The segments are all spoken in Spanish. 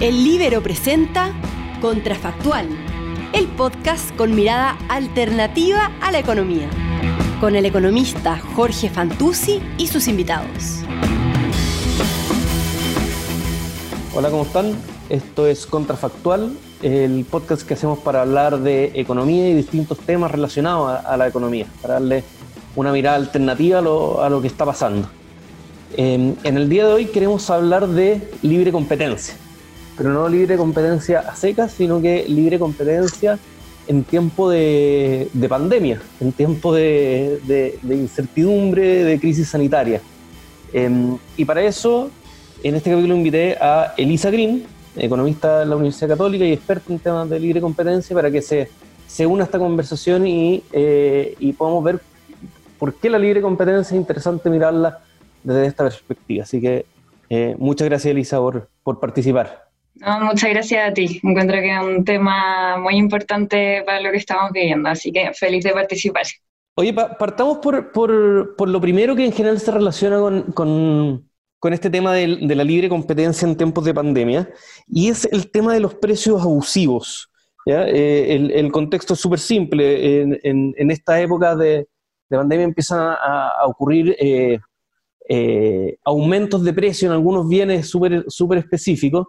El Libero presenta Contrafactual, el podcast con mirada alternativa a la economía, con el economista Jorge Fantuzzi y sus invitados. Hola, ¿cómo están? Esto es Contrafactual, el podcast que hacemos para hablar de economía y distintos temas relacionados a, la economía, para darle una mirada alternativa a lo, que está pasando. en el día de hoy queremos hablar de libre competencia, pero no libre competencia a secas, sino que libre competencia en tiempo de, pandemia, en tiempo de, incertidumbre, de crisis sanitaria. Em, y para eso, en este capítulo invité a Elisa Green, economista de la Universidad Católica y experta en temas de libre competencia, para que se, se una a esta conversación y, eh, y podamos ver por qué la libre competencia es interesante mirarla desde esta perspectiva. Así que eh, muchas gracias, Elisa, por, por participar. Muchas gracias a ti. Encuentro que es un tema muy importante para lo que estamos viviendo, así que feliz de participar. Oye, partamos por, por, por, lo primero que en general se relaciona con, con, con este tema de, de, la libre competencia en tiempos de pandemia, y es el tema de los precios abusivos. Eh, el, el, contexto es súper simple. En, en, esta época de, de pandemia empiezan a, a ocurrir eh, eh, aumentos de precio en algunos bienes súper específicos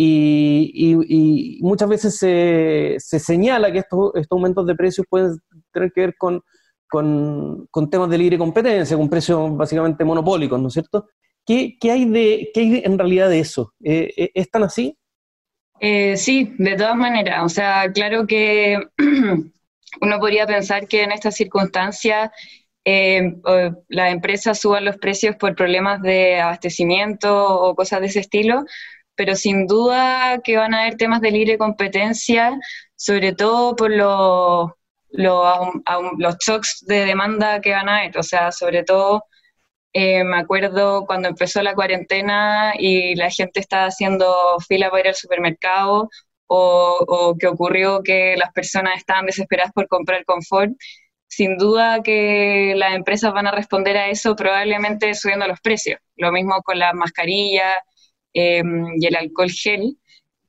y, muchas veces se, se señala que estos, estos, aumentos de precios pueden tener que ver con, con, temas de libre competencia, con precios básicamente monopólicos, ¿no es cierto? ¿Qué, qué hay, de, qué hay en realidad de eso? Eh, eh ¿Es así? Eh, sí, de todas maneras. O sea, claro que uno podría pensar que en estas circunstancias eh, las empresas suban los precios por problemas de abastecimiento o cosas de ese estilo, pero sin duda que van a haber temas de libre competencia, sobre todo por los, los, shocks de demanda que van a haber, o sea, sobre todo eh, me acuerdo cuando empezó la cuarentena y la gente estaba haciendo fila para ir al supermercado o, o, que ocurrió que las personas estaban desesperadas por comprar confort sin duda que las empresas van a responder a eso probablemente subiendo los precios. Lo mismo con las mascarillas em, y el alcohol gel.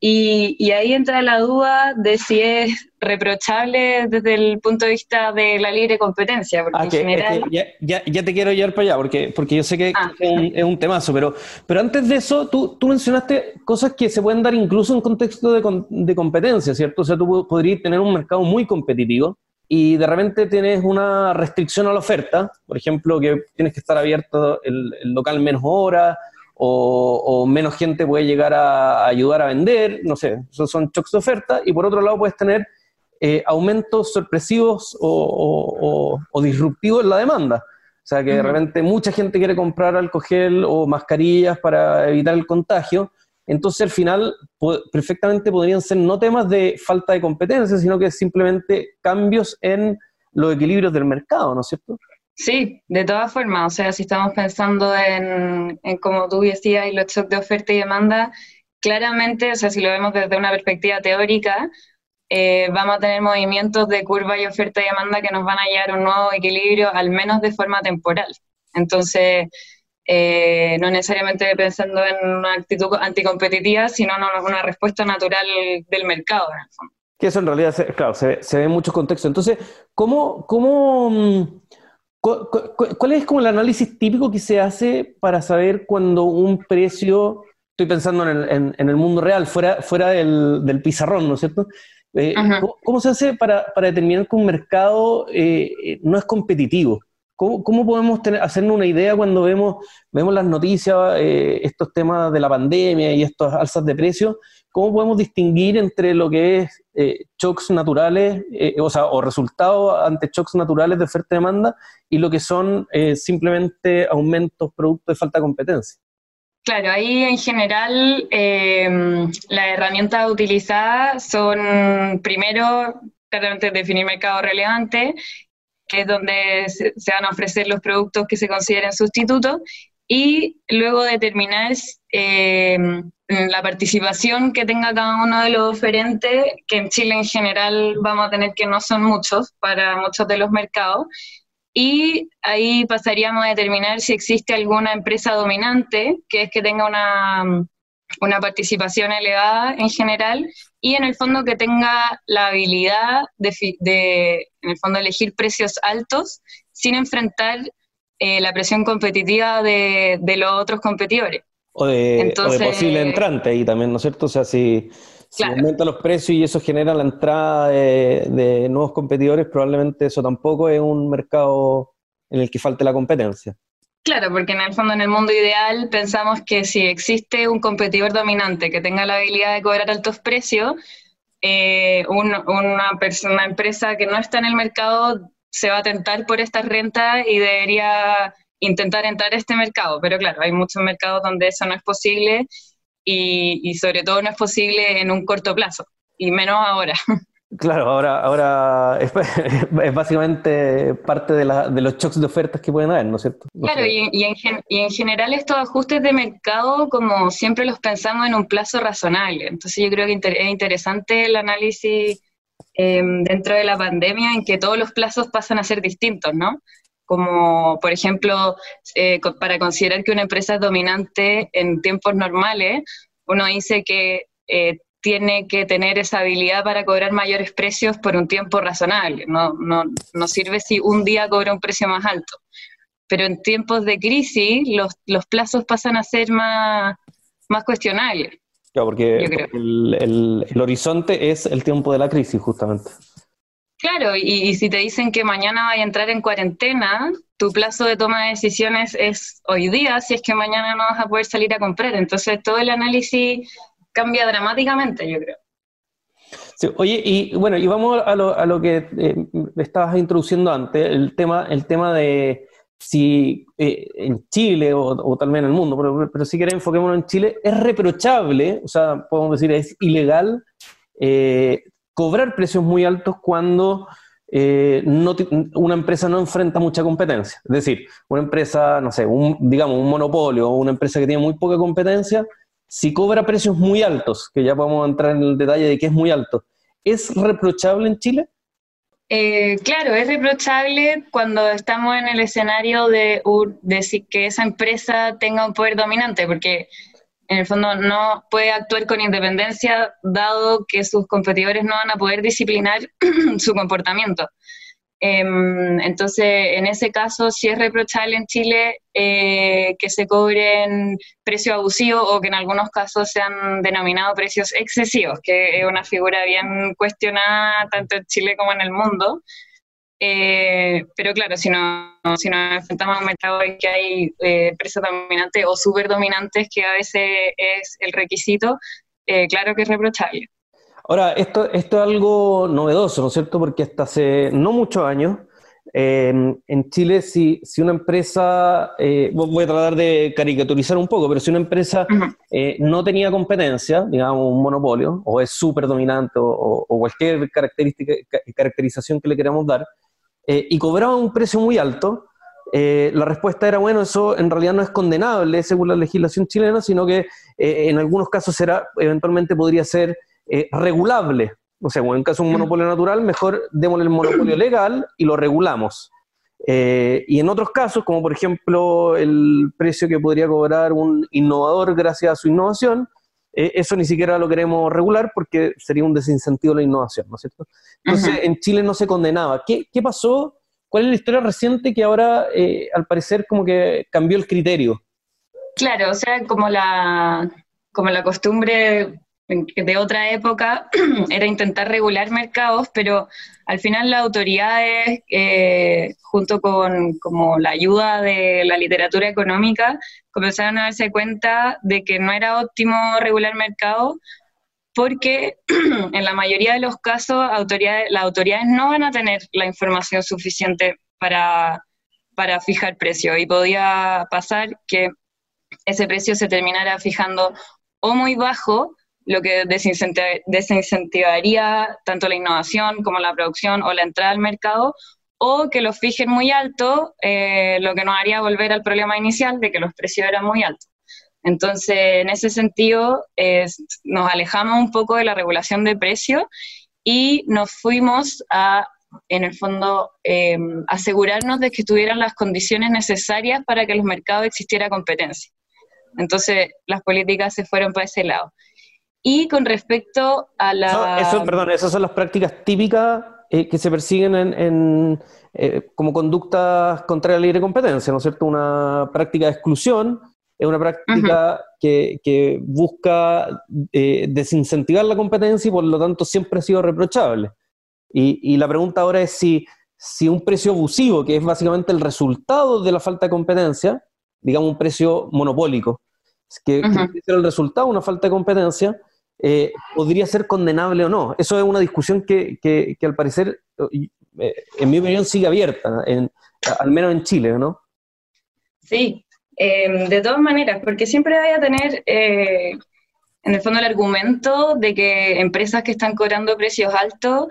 Y, ahí entra la duda de si es reprochable desde el punto de vista de la libre competencia. Porque ah, general... ya, te quiero llevar para allá, porque, porque yo sé que ah. es, un, temazo, pero, pero antes de eso, tú, tú mencionaste cosas que se pueden dar incluso en contexto de, de competencia, ¿cierto? O sea, tú podrías tener un mercado muy competitivo, y de repente tienes una restricción a la oferta, por ejemplo, que tienes que estar abierto el, local menos horas o, menos gente puede llegar a, ayudar a vender, no sé, esos son shocks de oferta, y por otro lado puedes tener eh, aumentos sorpresivos o, disruptivos en la demanda. O sea, que de repente mucha gente quiere comprar alcohol gel o mascarillas para evitar el contagio, entonces al final perfectamente podrían ser no temas de falta de competencia, sino que simplemente cambios en los equilibrios del mercado, ¿no es cierto? Sí, de todas formas, o sea, si estamos pensando en, como tú decías, y los shocks de oferta y demanda, claramente, o sea, si lo vemos desde una perspectiva teórica, eh, vamos a tener movimientos de curva y oferta y demanda que nos van a a un nuevo equilibrio, al menos de forma temporal. Entonces, eh, no necesariamente pensando en una actitud anticompetitiva, sino en una respuesta natural del mercado, en el fondo. Que eso en realidad, claro, se, ve en muchos contextos. Entonces, ¿cómo, cómo, mm, cuál es como el análisis típico que se hace para saber cuando un precio, estoy pensando en el, mundo real, fuera, fuera del, pizarrón, ¿no es cierto? Eh, ¿cómo, se hace para, determinar que un mercado eh, no es competitivo? ¿Cómo, podemos tener, hacernos una idea cuando vemos, vemos las noticias, eh, estos temas de la pandemia y estas alzas de precios? ¿Cómo podemos distinguir entre lo que es eh, shocks naturales, eh, o sea, o resultados ante shocks naturales de oferta y demanda y lo que son simplemente aumentos producto de falta de competencia? Claro, ahí en general em, las herramientas utilizadas son primero claramente definir mercado relevante que es donde se, van a ofrecer los productos que se consideren sustitutos, y luego determinar eh, la participación que tenga cada uno de los oferentes, que en Chile en general vamos a tener que no son muchos para muchos de los mercados, y ahí pasaríamos a determinar si existe alguna empresa dominante, que es que tenga una, una participación elevada en general y en el fondo que tenga la habilidad de, en el fondo, elegir precios altos sin enfrentar eh, la presión competitiva de, los otros competidores. O de, posible entrante ahí también, ¿no es cierto? O sea, si, aumentan los precios y eso genera la entrada de nuevos competidores, probablemente eso tampoco es un mercado en el que falte la competencia. Claro, porque en el fondo, en el mundo ideal, pensamos que si existe un competidor dominante que tenga la habilidad de cobrar altos precios, eh, una, persona, empresa que no está en el mercado se va a tentar por esta renta y debería intentar entrar a este mercado. Pero claro, hay muchos mercados donde eso no es posible y sobre todo no es posible en un corto plazo, y menos ahora. Claro, ahora, ahora es, básicamente parte de, los shocks de ofertas que pueden haber, ¿no es cierto? claro, y, en general estos ajustes de mercado, como siempre los pensamos en un plazo razonable. Entonces yo creo que es interesante el análisis em, dentro de la pandemia en que todos los plazos pasan a ser distintos, ¿no? Como, por ejemplo, eh, para considerar que una empresa es dominante en tiempos normales, uno dice que eh, tiene que tener esa habilidad para cobrar mayores precios por un tiempo razonable. No, no, sirve si un día cobra un precio más alto. Pero en tiempos de crisis los, los plazos pasan a ser más, más cuestionables. Claro, porque el, el, horizonte es el tiempo de la crisis, justamente. Claro, y, y, si te dicen que mañana vaya a entrar en cuarentena, tu plazo de toma de decisiones es hoy día, si es que mañana no vas a poder salir a comprar. Entonces, todo el análisis cambia dramáticamente, yo creo. oye, y bueno, y vamos a lo, a lo que eh, estabas introduciendo antes, el tema, el tema de si eh, en Chile o, o, tal vez en el mundo, pero, si querés enfoquémonos en Chile, es reprochable, o sea, podemos decir, es ilegal eh, cobrar precios muy altos cuando no, una empresa no enfrenta mucha competencia. Es decir, una empresa, no sé, un, digamos, un monopolio o una empresa que tiene muy poca competencia, si cobra precios muy altos, que ya podemos entrar en el detalle de qué es muy alto, ¿es reprochable en Chile? Eh, claro, es reprochable cuando estamos en el escenario de, decir que esa empresa tenga un poder dominante, porque en el fondo no puede actuar con independencia dado que sus competidores no van a poder disciplinar su comportamiento. Em, entonces, en ese caso, sí es reprochable en Chile eh, que se cobren precios abusivos o que en algunos casos se han denominado precios excesivos, que es una figura bien cuestionada tanto en Chile como en el mundo. Eh, pero claro, si, no, si nos enfrentamos a un mercado en que hay eh, precios dominantes o súper dominantes, que a veces es el requisito, claro que es reprochable. Ahora, esto, esto es algo novedoso, ¿no es cierto? Porque hasta hace no muchos años, eh, en Chile, si, si una empresa, eh, voy a tratar de caricaturizar un poco, pero si una empresa eh, no tenía competencia, digamos un monopolio, o es súper dominante, o, cualquier característica, caracterización que le queramos dar, y cobraba un precio muy alto, la respuesta era, bueno, eso en realidad no es condenable según la legislación chilena, sino que en algunos casos será, eventualmente podría ser eh, regulable. O sea, en caso de un monopolio natural, mejor démosle el monopolio legal y lo regulamos. Eh, y en otros casos, como por ejemplo el precio que podría cobrar un innovador gracias a su innovación, eh, eso ni siquiera lo queremos regular porque sería un desincentivo a la innovación, ¿no es cierto? Entonces, en Chile no se condenaba. ¿Qué, ¿Qué, pasó? ¿Cuál es la historia reciente que ahora, al parecer, como que cambió el criterio? Claro, o sea, como la, como la costumbre de otra época era intentar regular mercados, pero al final las autoridades, eh, junto con como la ayuda de la literatura económica, comenzaron a darse cuenta de que no era óptimo regular mercados porque en la mayoría de los casos las autoridades no van a tener la información suficiente para, para fijar precio. Y podía pasar que ese precio se terminara fijando o muy bajo lo que desincentivaría tanto la innovación como la producción o la entrada al mercado, o que los fijen muy alto, eh, lo que nos haría volver al problema inicial de que los precios eran muy altos. Entonces, en ese sentido, nos alejamos un poco de la regulación de precios y nos fuimos a, en el fondo, em, asegurarnos de que tuvieran las condiciones necesarias para que en los mercados existiera competencia. Entonces las políticas se fueron para ese lado. Y con respecto a la... Eso, perdón, esas son las prácticas típicas eh, que se persiguen en, eh, como conductas contra la libre competencia, ¿no es cierto? Una práctica de exclusión es una práctica que, busca eh, desincentivar la competencia y por lo tanto siempre ha sido reprochable. Y, la pregunta ahora es si, si un precio abusivo, que es básicamente el resultado de la falta de competencia, digamos un precio monopólico, que, es el resultado de una falta de competencia, eh, podría ser condenable o no. Eso es una discusión que, al parecer, eh, en mi opinión, sigue abierta, al menos en Chile, ¿no? Sí, em, de todas maneras, porque siempre vaya a tener, eh, en el fondo, el argumento de que empresas que están cobrando precios altos,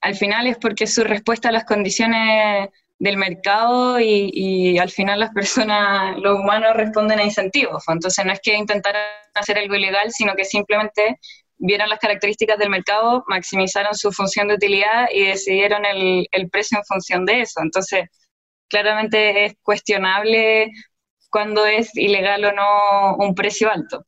al final es porque su respuesta a las condiciones del mercado y, al final las personas, los humanos responden a incentivos. Entonces no es que intentaran hacer algo ilegal, sino que simplemente vieron las características del mercado, maximizaron su función de utilidad y decidieron el, precio en función de eso. Entonces, claramente es cuestionable cuando es ilegal o no un precio alto.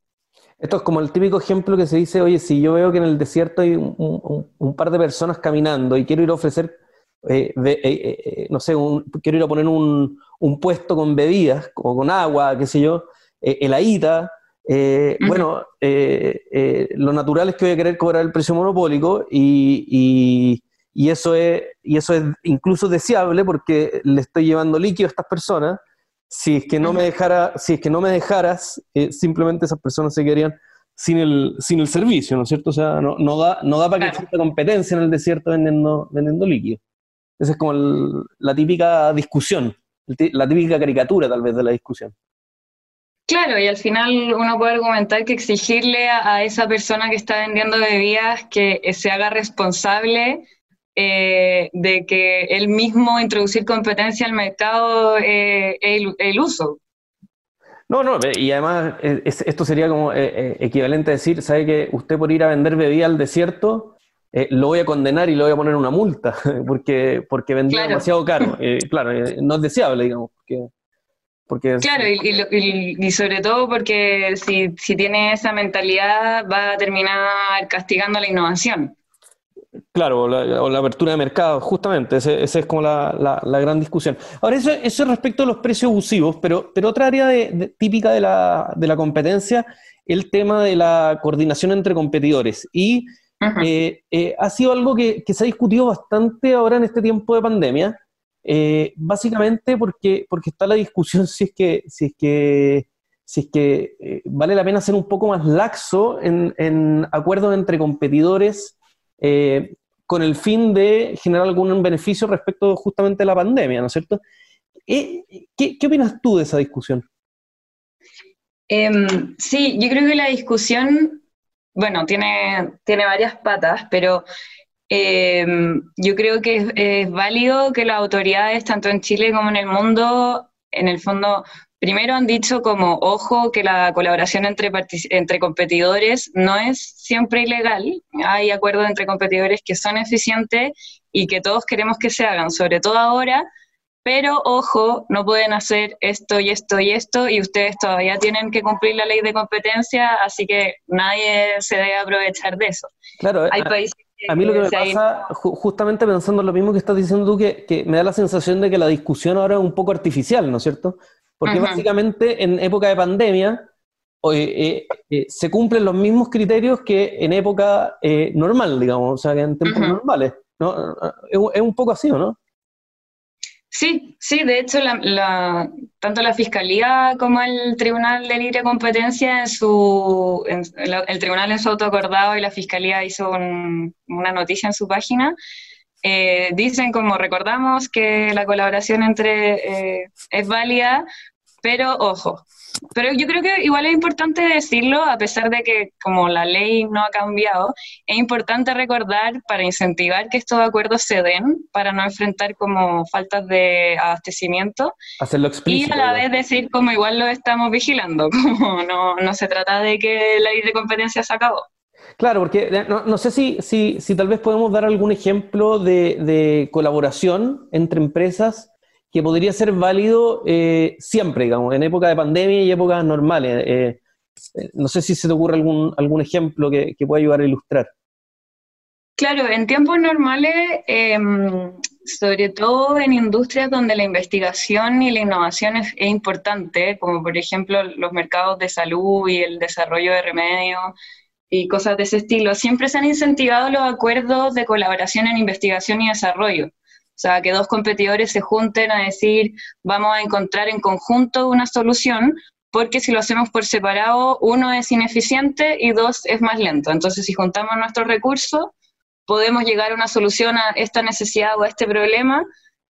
Esto es como el típico ejemplo que se dice, oye, si yo veo que en el desierto hay un par de personas caminando y quiero ir a ofrecer eh, eh, eh, no sé, quiero ir a poner un, puesto con bebidas, o con agua, qué sé yo, heladita, bueno, lo natural es que voy a querer cobrar el precio monopólico y, eso es, y eso es incluso deseable porque le estoy llevando líquido a estas personas. Si es que no me dejara, si es que no me dejaras, simplemente esas personas se quedarían sin el, sin el servicio, ¿no es cierto? O sea, no, no da, no da para que exista competencia en el desierto vendiendo, vendiendo líquido. Esa es como la típica discusión, la típica caricatura tal vez de la discusión. Claro, y al final uno puede argumentar que exigirle a, esa persona que está vendiendo bebidas que se haga responsable eh, de que él mismo introducir competencia al mercado eh, el, el, uso. No, no, y además eh, esto sería como equivalente a decir, ¿sabe que usted por ir a vender bebida al desierto eh, lo voy a condenar y le voy a poner una multa porque, porque vendió demasiado caro. Eh, claro, eh, no es deseable, digamos. Porque, claro, y, sobre todo porque si, tiene esa mentalidad va a terminar castigando la innovación. Claro, o la, apertura de mercado, justamente, esa es como la, gran discusión. Ahora, eso, eso respecto a los precios abusivos, pero, pero otra área típica de la, de la competencia, el tema de la coordinación entre competidores. Y eh, eh, ha sido algo que, se ha discutido bastante ahora en este tiempo de pandemia, eh, básicamente porque, porque está la discusión si es que, si es que, si es que vale la pena ser un poco más laxo en, acuerdos entre competidores con el fin de generar algún beneficio respecto justamente a la pandemia, ¿no es cierto? ¿Qué, qué opinas tú de esa discusión? Em, sí, yo creo que la discusión bueno, tiene, tiene varias patas, pero eh, yo creo que es, válido que las autoridades, tanto en Chile como en el mundo, en el fondo, primero han dicho como, ojo, que la colaboración entre, entre competidores no es siempre ilegal, hay acuerdos entre competidores que son eficientes y que todos queremos que se hagan, sobre todo ahora pero ojo, no pueden hacer esto y esto y esto y ustedes todavía tienen que cumplir la ley de competencia, así que nadie se debe aprovechar de eso. Claro, Hay países a mí lo que me pasa, justamente pensando lo mismo que estás diciendo tú, que, me da la sensación de que la discusión ahora es un poco artificial, ¿no es cierto? Porque básicamente en época de pandemia eh, eh, se cumplen los mismos criterios que en época eh, normal, digamos, o sea, que en tiempos normales. ¿no? es, un poco así, ¿o no? Sí, sí, de hecho, tanto la Fiscalía como el Tribunal de Libre Competencia, en su, el Tribunal en su autoacordado y la Fiscalía hizo una noticia en su página, eh, dicen, como recordamos, que la colaboración entre eh, es válida, pero ojo, pero yo creo que igual es importante decirlo, a pesar de que como la ley no ha cambiado, es importante recordar para incentivar que estos acuerdos se den, para no enfrentar como faltas de abastecimiento. Hacerlo explícito. Y a la vez decir como igual lo estamos vigilando, como no, no se trata de que la ley de competencia se acabó. Claro, porque eh, no, sé si, si, si, tal vez podemos dar algún ejemplo de, de colaboración entre empresas que podría ser válido eh, siempre, digamos, en época de pandemia y épocas normales. Eh, eh, no sé si se te ocurre algún, algún ejemplo que, que pueda ayudar a ilustrar. Claro, en tiempos normales, em, sobre todo en industrias donde la investigación y la innovación es, importante, como por ejemplo los mercados de salud y el desarrollo de remedios y cosas de ese estilo, siempre se han incentivado los acuerdos de colaboración en investigación y desarrollo. O sea, que dos competidores se junten a decir, vamos a encontrar en conjunto una solución, porque si lo hacemos por separado, uno es ineficiente y dos es más lento. Entonces, si juntamos nuestros recursos, podemos llegar a una solución a esta necesidad o a este problema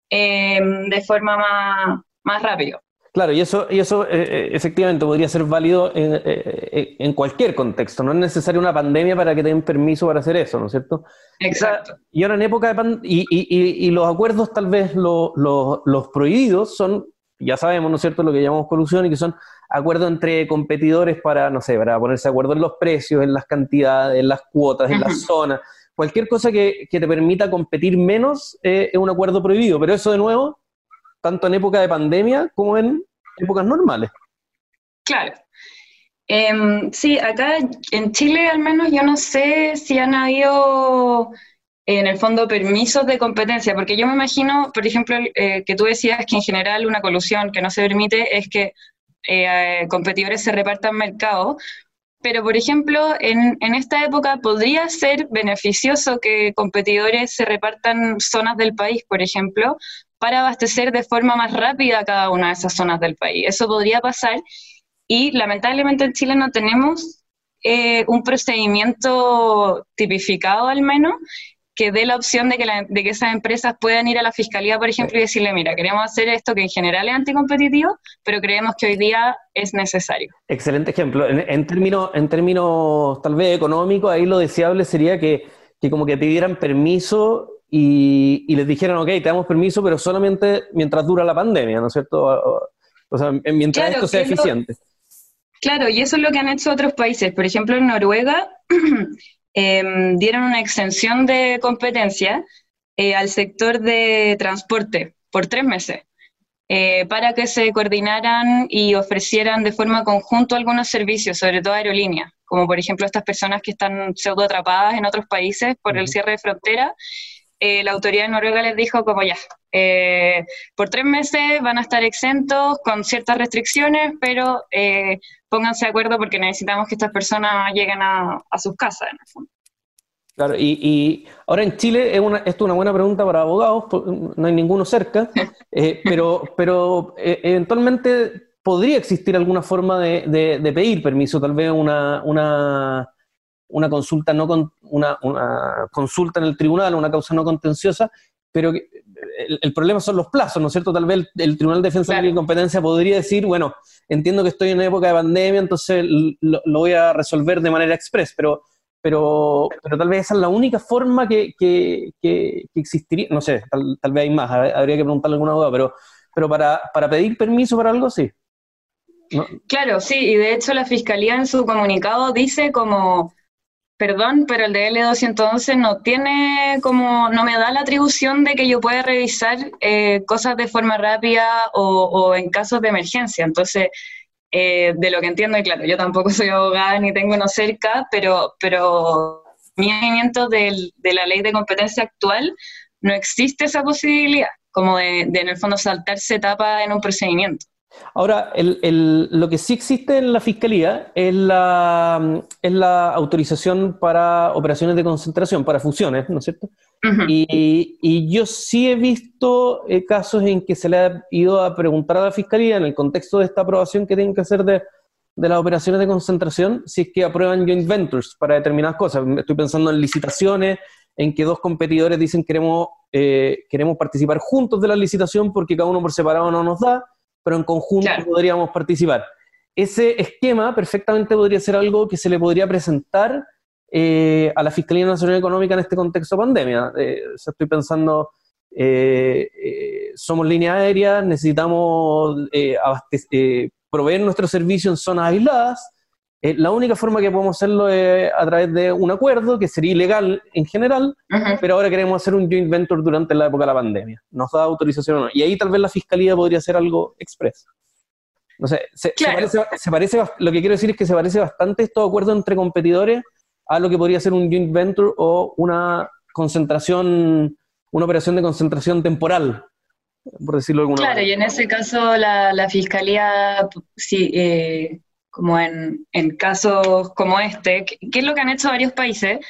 eh, de forma más, más rápido. Claro, y eso, y eso eh, eh, efectivamente podría ser válido en, cualquier contexto. No es necesaria una pandemia para que den permiso para hacer eso, ¿no es cierto? Exacto. y ahora en época de pandemia, y, y, y, los acuerdos tal vez los prohibidos son, ya sabemos, ¿no es cierto?, lo que llamamos corrupción y que son acuerdos entre competidores para, no sé, para ponerse de acuerdo en los precios, en las cantidades, en las cuotas, en las zonas cualquier cosa que, te permita competir menos eh, es un acuerdo prohibido, pero eso de nuevo, tanto en época de pandemia como en épocas normales. Claro. Em, sí, acá en Chile al menos yo no sé si han habido en el fondo permisos de competencia, porque yo me imagino, por ejemplo, eh, que tú decías que en general una colusión que no se permite es que eh, competidores se repartan mercado, pero por ejemplo, en, esta época podría ser beneficioso que competidores se repartan zonas del país, por ejemplo, para abastecer de forma más rápida cada una de esas zonas del país. Eso podría pasar y lamentablemente en Chile no tenemos eh, un procedimiento tipificado al menos que dé la opción de que, de que esas empresas puedan ir a la fiscalía, por ejemplo, y decirle, mira, queremos hacer esto que en general es anticompetitivo, pero creemos que hoy día es necesario. Excelente ejemplo. En, términos, en términos tal vez económicos, ahí lo deseable sería que, que como que pidieran permiso y, y, les dijeran, ok, te damos permiso, pero solamente mientras dura la pandemia, ¿no es cierto? O, sea, mientras esto sea eficiente. claro, y eso es lo que han hecho otros países. Por ejemplo, en Noruega Em, dieron una exención de competencia eh, al sector de transporte por tres meses. Eh, para que se coordinaran y ofrecieran de forma conjunta algunos servicios, sobre todo aerolíneas, como por ejemplo estas personas que están pseudo atrapadas en otros países por el cierre de frontera. Eh, la autoridad de Noruega les dijo como ya, por tres meses van a estar exentos con ciertas restricciones, pero pónganse de acuerdo porque necesitamos que estas personas lleguen a, sus casas, en el fondo. Claro, y, ahora en Chile, es una, esto es una buena pregunta para abogados, no hay ninguno cerca, eh, pero, pero eh, eventualmente podría existir alguna forma de, pedir permiso, tal vez una, una, una consulta no con, una, una, consulta en el tribunal, una causa no contenciosa, pero el, problema son los plazos, ¿no es cierto? Tal vez el, Tribunal de Defensa de la Incompetencia podría decir, bueno, entiendo que estoy en una época de pandemia, entonces lo, voy a resolver de manera express, pero, pero, pero tal vez esa es la única forma que, que, que, existiría, no sé, tal, vez hay más, habría que preguntarle alguna duda, pero, pero para, para pedir permiso para algo, sí. Claro, sí, y de hecho la Fiscalía en su comunicado dice como Perdón, pero el DL211 no tiene como, no me da la atribución de que yo pueda revisar eh, cosas de forma rápida o, en casos de emergencia. Entonces, eh, de lo que entiendo, y claro, yo tampoco soy abogada ni tengo uno cerca, pero, pero mi movimiento de la ley de competencia actual no existe esa posibilidad, como de, de en el fondo saltarse etapa en un procedimiento. Ahora, lo que sí existe en la Fiscalía es la, es la autorización para operaciones de concentración, para fusiones, ¿no es cierto? y, yo sí he visto eh, casos en que se le ha ido a preguntar a la Fiscalía, en el contexto de esta aprobación que tienen que hacer de, las operaciones de concentración, si es que aprueban joint ventures para determinadas cosas. Estoy pensando en licitaciones, en que dos competidores dicen queremos, eh, queremos participar juntos de la licitación porque cada uno por separado no nos da pero en conjunto podríamos participar. Ese esquema perfectamente podría ser algo que se le podría presentar eh, a la Fiscalía Nacional Económica en este contexto de pandemia. Eh, estoy pensando, eh, somos línea aérea, necesitamos proveer nuestro servicio en zonas aisladas, eh, la única forma que podemos hacerlo es a través de un acuerdo, que sería ilegal en general, pero ahora queremos hacer un joint venture durante la época de la pandemia. ¿Nos da autorización o no? Y ahí tal vez la fiscalía podría hacer algo express. No sé, se, parece, lo que quiero decir es que se parece bastante estos acuerdos entre competidores a lo que podría ser un joint venture o una concentración, una operación de concentración temporal, por decirlo de alguna claro, manera. Claro, y en ese caso la, fiscalía, sí, eh, como en, casos como este, que, es lo que han hecho varios países,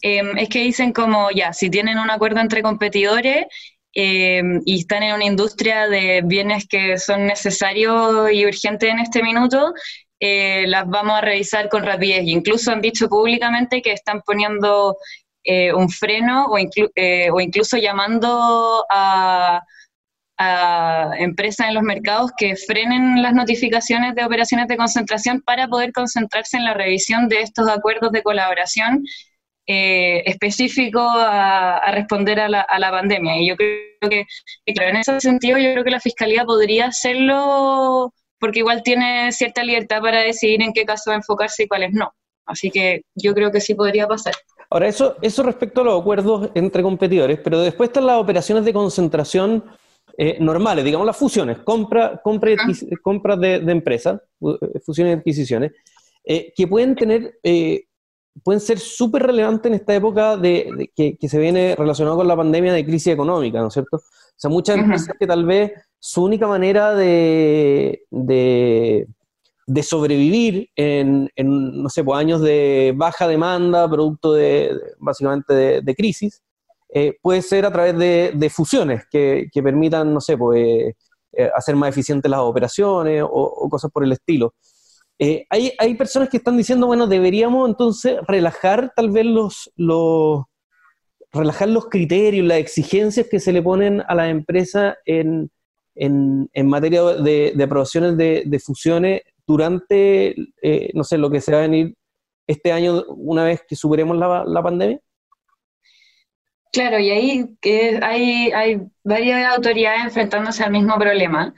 em, es que dicen como, ya, si tienen un acuerdo entre competidores em, y están en una industria de bienes que son necesarios y urgentes en este minuto, eh, las vamos a revisar con rapidez. incluso han dicho públicamente que están poniendo eh, un freno o, eh, o incluso llamando a a empresas en los mercados que frenen las notificaciones de operaciones de concentración para poder concentrarse en la revisión de estos acuerdos de colaboración eh, específicos a, responder a la, pandemia. Y yo creo que, claro, en ese sentido, yo creo que la Fiscalía podría hacerlo porque igual tiene cierta libertad para decidir en qué casos enfocarse y cuáles no. Así que yo creo que sí podría pasar. Ahora, eso, eso respecto a los acuerdos entre competidores, pero después están las operaciones de concentración eh, normales, digamos las fusiones, compra, compra, compras de, de empresas, eh, fusiones y adquisiciones, eh, que pueden tener, pueden ser súper relevantes en esta época de, que, se viene relacionado con la pandemia de crisis económica, ¿no es cierto? O sea, muchas empresas que tal vez su única manera de, de, sobrevivir en, no sé, pues, años de baja demanda, producto de, básicamente de crisis, eh, puede ser a través de, fusiones que, permitan, no sé, pues, eh, hacer más eficientes las operaciones o, cosas por el estilo. Eh, hay, hay, personas que están diciendo, bueno, deberíamos entonces relajar tal vez los, los, relajar los criterios, las exigencias que se le ponen a la empresa en, en, en materia de, de aprobaciones de, de, fusiones durante, no sé, lo que se va a venir este año una vez que superemos la, la pandemia? Claro, y ahí hay, hay varias autoridades enfrentándose al mismo problema.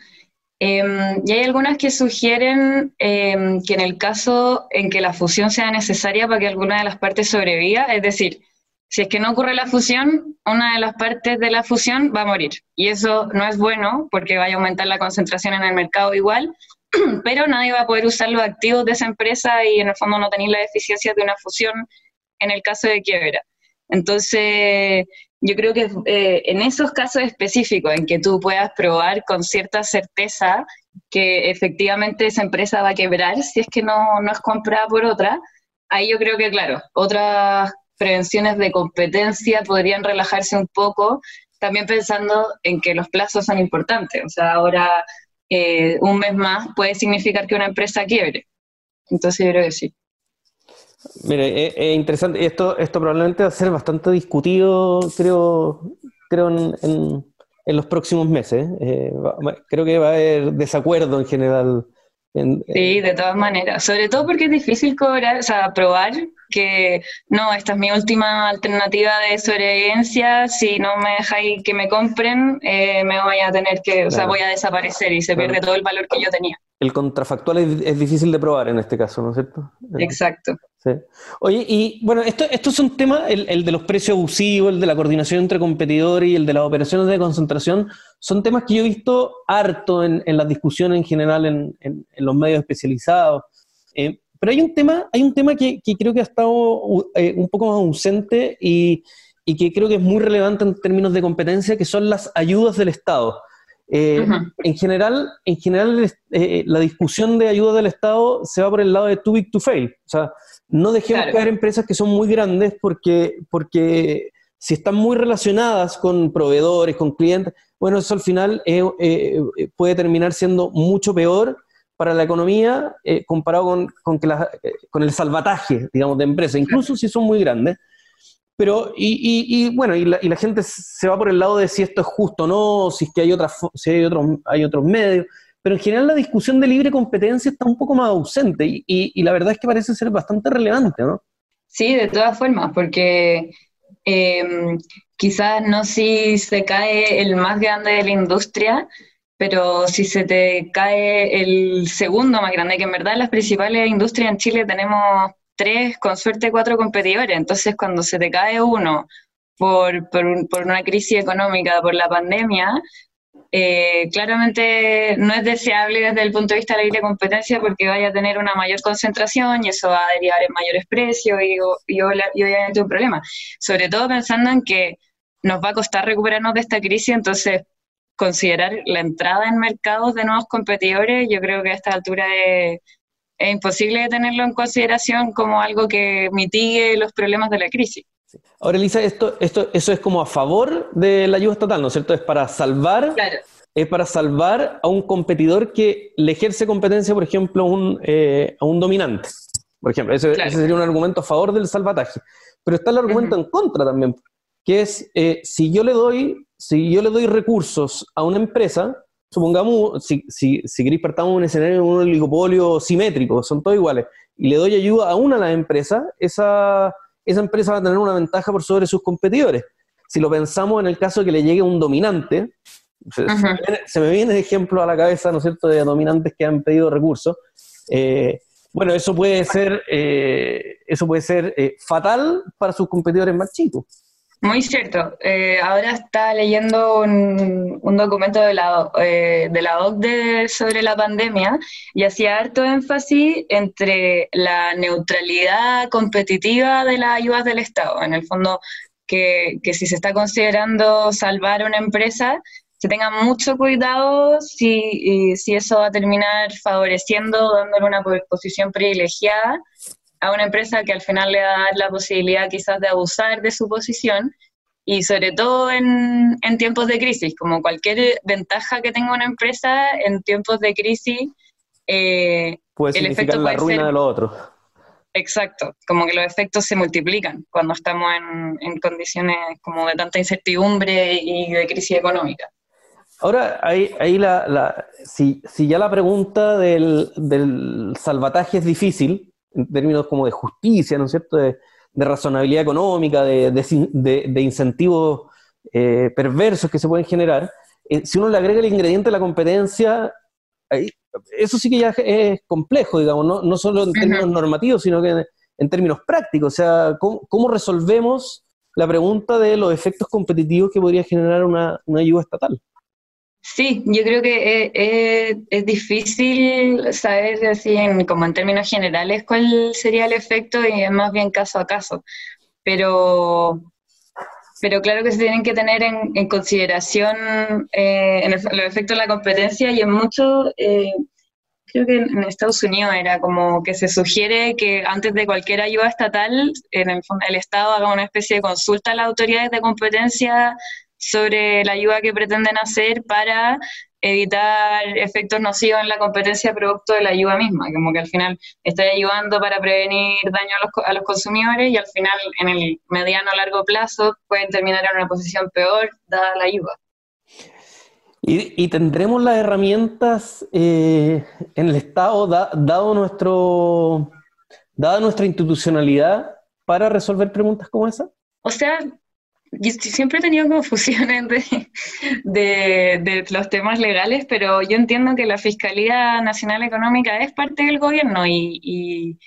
Em, y hay algunas que sugieren em, que en el caso en que la fusión sea necesaria para que alguna de las partes sobreviva, es decir, si es que no ocurre la fusión, una de las partes de la fusión va a morir. Y eso no es bueno porque va a aumentar la concentración en el mercado igual, pero nadie va a poder usar los activos de esa empresa y en el fondo no tener la eficiencia de una fusión en el caso de quiebra. Entonces, yo creo que eh, en esos casos específicos en que tú puedas probar con cierta certeza que efectivamente esa empresa va a quebrar si es que no, no es comprada por otra, ahí yo creo que, claro, otras prevenciones de competencia podrían relajarse un poco, también pensando en que los plazos son importantes. O sea, ahora eh, un mes más puede significar que una empresa quiebre. Entonces yo creo que sí. Mire, es, interesante. Esto, esto probablemente va a ser bastante discutido, creo, creo en, en, los próximos meses. Eh, creo que va a haber desacuerdo en general. sí, de todas maneras. Sobre todo porque es difícil cobrar, o sea, probar que no, esta es mi última alternativa de sobrevivencia. Si no me dejáis que me compren, eh, me voy a tener que, o sea, voy a desaparecer y se pierde todo el valor que yo tenía. El contrafactual es, difícil de probar en este caso, ¿no es cierto? Exacto. Oye, y bueno, esto, estos son temas, el, el, de los precios abusivos, el de la coordinación entre competidores y el de las operaciones de concentración, son temas que yo he visto harto en, en las discusiones en general en, en, los medios especializados. Eh, pero hay un tema, hay un tema que, que creo que ha estado eh, un poco más ausente y, y, que creo que es muy relevante en términos de competencia, que son las ayudas del Estado. Eh, en general, en general la discusión de ayuda del Estado se va por el lado de too big to fail. O sea, no dejemos caer empresas que son muy grandes porque, porque si están muy relacionadas con proveedores, con clientes, bueno, eso al final eh, eh, puede terminar siendo mucho peor para la economía eh, comparado con, con, que con el salvataje, digamos, de empresas, incluso si son muy grandes. Pero, y, y, bueno, y la, y la, gente se va por el lado de si esto es justo o no, si es que hay, otras, si hay, otros, hay otros medios pero en general la discusión de libre competencia está un poco más ausente y, la verdad es que parece ser bastante relevante, ¿no? Sí, de todas formas, porque em, quizás no si se cae el más grande de la industria, pero si se te cae el segundo más grande, que en verdad las principales industrias en Chile tenemos tres, con suerte cuatro competidores, entonces cuando se te cae uno por, por, una crisis económica, por la pandemia, eh, claramente no es deseable desde el punto de vista de la libre competencia porque vaya a tener una mayor concentración y eso va a derivar en mayores precios y, obviamente un problema. Sobre todo pensando en que nos va a costar recuperarnos de esta crisis, entonces considerar la entrada en mercados de nuevos competidores, yo creo que a esta altura es, imposible tenerlo en consideración como algo que mitigue los problemas de la crisis. Ahora, Elisa, esto, esto, eso es como a favor de la ayuda estatal, ¿no es cierto? Es para salvar, es para salvar a un competidor que le ejerce competencia, por ejemplo, un, eh, a un dominante. Por ejemplo, ese, sería un argumento a favor del salvataje. Pero está el argumento en contra también, que es eh, si yo le doy, si yo le doy recursos a una empresa, supongamos, si, si, si queréis partamos un escenario de un oligopolio simétrico, son todos iguales, y le doy ayuda a una de las empresas, esa, esa empresa va a tener una ventaja por sobre sus competidores. Si lo pensamos en el caso de que le llegue un dominante, se, me viene el ejemplo a la cabeza, ¿no es cierto?, de dominantes que han pedido recursos. Eh, bueno, eso puede ser, eh, eso puede ser eh, fatal para sus competidores más chicos. Muy cierto. Eh, ahora está leyendo un, documento de la, eh, de la OCDE sobre la pandemia y hacía harto énfasis entre la neutralidad competitiva de las ayudas del Estado. En el fondo, que, que si se está considerando salvar una empresa, se tenga mucho cuidado si, si eso va a terminar favoreciendo, dándole una posición privilegiada a una empresa que al final le va a dar la posibilidad quizás de abusar de su posición y sobre todo en, en, tiempos de crisis, como cualquier ventaja que tenga una empresa en tiempos de crisis, eh, puede el efecto la ruina de lo otro. Exacto, como que los efectos se multiplican cuando estamos en, en condiciones como de tanta incertidumbre y de crisis económica. Ahora, ahí, ahí la, la, si, si, ya la pregunta del, del salvataje es difícil, en términos como de justicia, ¿no es cierto?, de, razonabilidad económica, de, incentivos eh, perversos que se pueden generar, eh, si uno le agrega el ingrediente de la competencia, eso sí que ya es complejo, digamos, no, no solo en términos normativos, sino que en, términos prácticos. O sea, ¿cómo, resolvemos la pregunta de los efectos competitivos que podría generar una ayuda estatal? Sí, yo creo que es, es, difícil saber así en, como en términos generales cuál sería el efecto y es más bien caso a caso. Pero, pero claro que se tienen que tener en, consideración eh, en los efectos de la competencia y en mucho, eh, creo que en Estados Unidos era como que se sugiere que antes de cualquier ayuda estatal, en el, el Estado haga una especie de consulta a las autoridades de competencia sobre la ayuda que pretenden hacer para evitar efectos nocivos en la competencia producto de la ayuda misma, como que al final está ayudando para prevenir daño a los, a los consumidores y al final en el mediano o largo plazo pueden terminar en una posición peor dada la ayuda. ¿Y, tendremos las herramientas eh, en el Estado, dado nuestro, dada nuestra institucionalidad, para resolver preguntas como esa? O sea, yo siempre he tenido confusiones de, de, los temas legales, pero yo entiendo que la Fiscalía Nacional Económica es parte del gobierno y, y,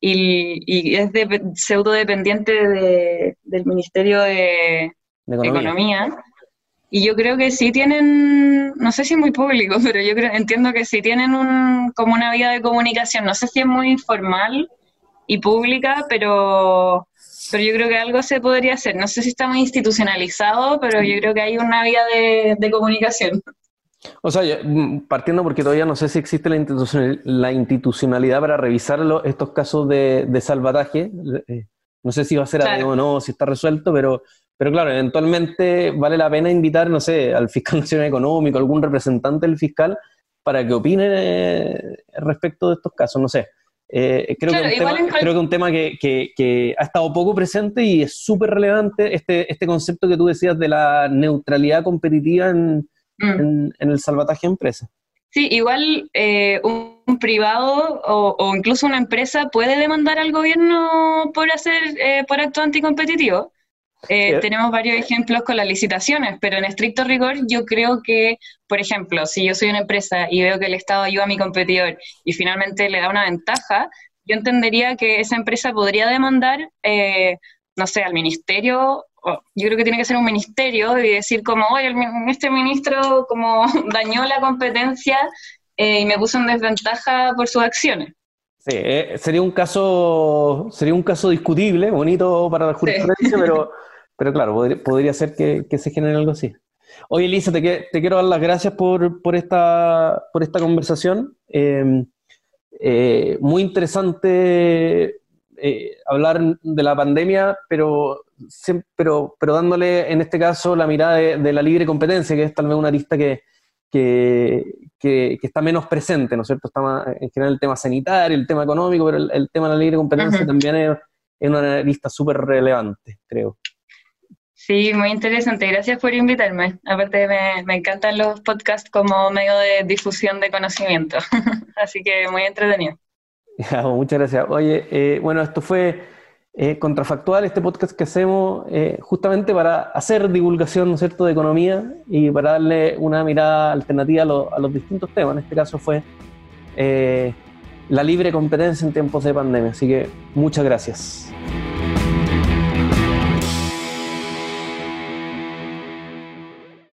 y, es de, pseudo dependiente de, del Ministerio de, Economía. Y yo creo que sí tienen, no sé si es muy público, pero yo creo, entiendo que sí tienen un, como una vía de comunicación, no sé si es muy informal y pública, pero pero yo creo que algo se podría hacer. No sé si está muy institucionalizado, pero yo creo que hay una vía de, comunicación. O sea, mm, partiendo porque todavía no sé si existe la, institucionalidad para revisar estos casos de, salvataje. Eh, no sé si va a ser claro. o no, si está resuelto, pero, pero claro, eventualmente vale la pena invitar, no sé, al fiscal nacional económico, algún representante del fiscal, para que opine eh, respecto de estos casos, no sé. Eh, creo, que creo, que un tema que, ha estado poco presente y es súper relevante este, este concepto que tú decías de la neutralidad competitiva en, mm. el salvataje empresa. Sí, igual eh, un, privado o, incluso una empresa puede demandar al gobierno por hacer eh, por acto anticompetitivo. Eh, tenemos varios ejemplos con las licitaciones, pero en estricto rigor yo creo que, por ejemplo, si yo soy una empresa y veo que el Estado ayuda a mi competidor y finalmente le da una ventaja, yo entendería que esa empresa podría demandar, eh, no sé, al ministerio, yo creo que tiene que ser un ministerio y decir como, oye, este ministro como dañó la competencia eh, y me puso en desventaja por sus acciones. Sí, sería un caso sería un caso discutible, bonito para la jurisprudencia, pero pero claro, podría, ser que, se genere algo así. Oye, Elisa, te, te, quiero dar las gracias por, por, esta, por esta conversación. Em, eh, muy interesante eh, hablar de la pandemia, pero, pero, pero dándole en este caso la mirada de, la libre competencia, que es tal vez una lista que, que, está menos presente, ¿no es cierto? Está más, en general el tema sanitario, el tema económico, pero el, tema de la libre competencia también es, es una lista súper relevante, creo. Sí, muy interesante. Gracias por invitarme. Aparte, me, me encantan los podcasts como medio de difusión de conocimiento. Así que muy entretenido. muchas gracias. Oye, eh, bueno, esto fue eh, Contrafactual, este podcast que hacemos eh, justamente para hacer divulgación, ¿no es cierto?, de economía y para darle una mirada alternativa a, a los distintos temas. En este caso fue la libre competencia en tiempos de pandemia. Así que muchas gracias.